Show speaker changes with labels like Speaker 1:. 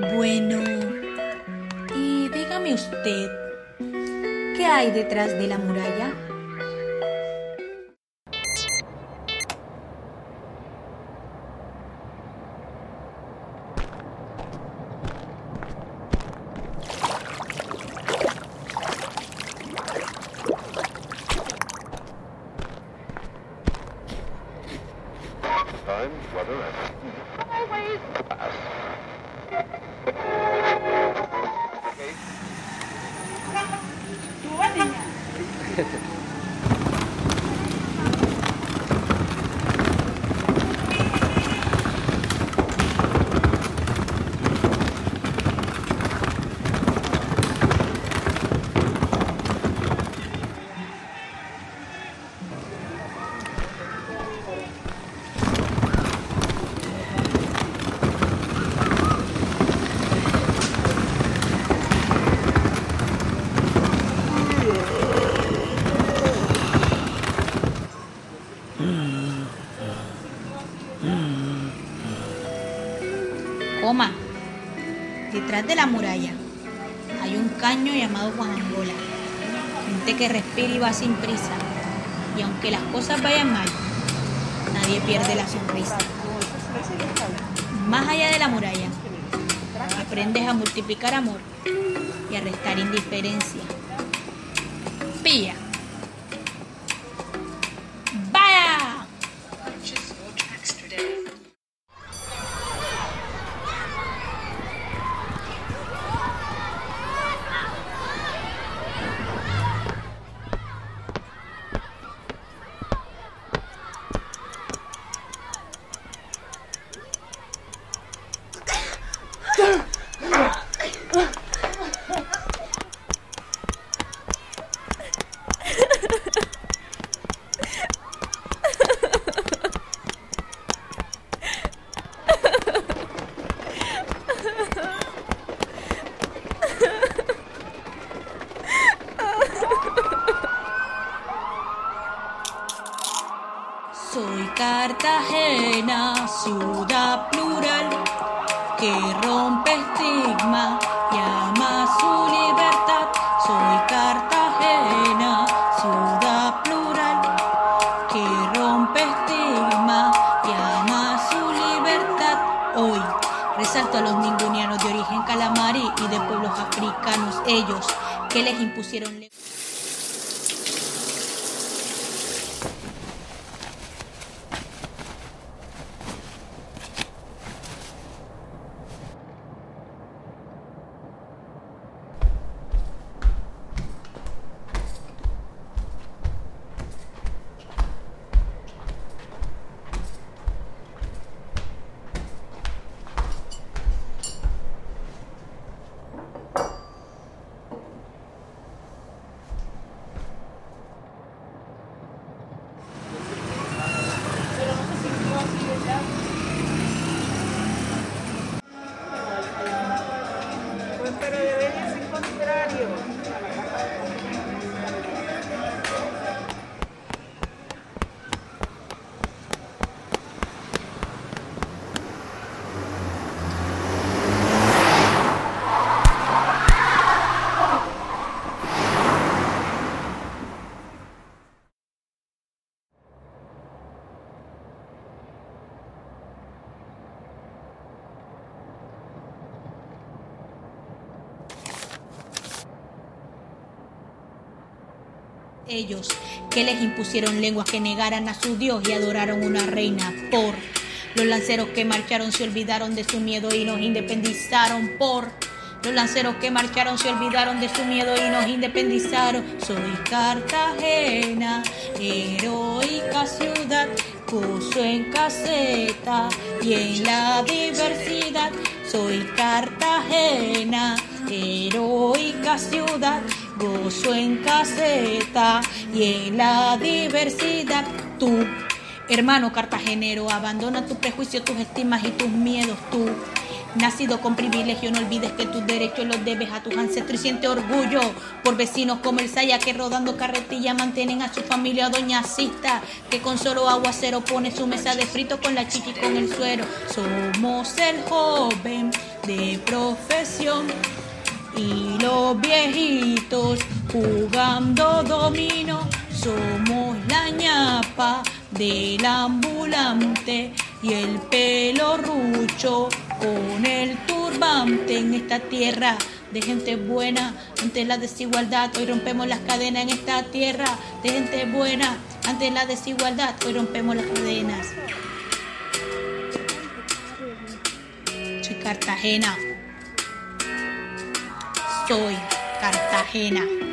Speaker 1: Bueno, y dígame usted, ¿qué hay detrás de la muralla?
Speaker 2: Time, weather, and always Chú bắt?
Speaker 1: Coma, detrás de la muralla hay un caño llamado Juan Angola. Gente que respira y va sin prisa. Y aunque las cosas vayan mal, nadie pierde la sonrisa. Más allá de la muralla, aprendes a multiplicar amor y a restar indiferencia. Pilla. ¡Vaya! Soy Cartagena, ciudad plural, que rompe estigma y ama su libertad. Soy Cartagena, ciudad plural, que rompe estigma y ama su libertad. Hoy resalto a los ningunianos de origen calamari y de pueblos africanos, ellos que les impusieron... Ellos que les impusieron lenguas que negaran a su Dios y adoraron una reina por los lanceros que marcharon se olvidaron de su miedo y nos independizaron por los lanceros que marcharon se olvidaron de su miedo y nos independizaron. Soy Cartagena, heroica ciudad, puso en caseta y en la diversidad. Soy Cartagena, heroica ciudad, gozo en caseta y en la diversidad. Tú, hermano cartagenero, abandona tu prejuicio, tus estimas y tus miedos. Tú, nacido con privilegio, no olvides que tus derechos los debes a tus ancestros y siente orgullo por vecinos como el Saya que rodando carretilla mantienen a su familia doña Cista, que con solo aguacero pone su mesa de frito con la chichi y con el suero. Somos el joven de profesión. Los viejitos jugando domino, somos la ñapa del ambulante y el pelo rucho con el turbante en esta tierra de gente buena ante la desigualdad. Hoy rompemos las cadenas en esta tierra de gente buena ante la desigualdad. Hoy rompemos las cadenas. Soy Cartagena. Soy Cartagena.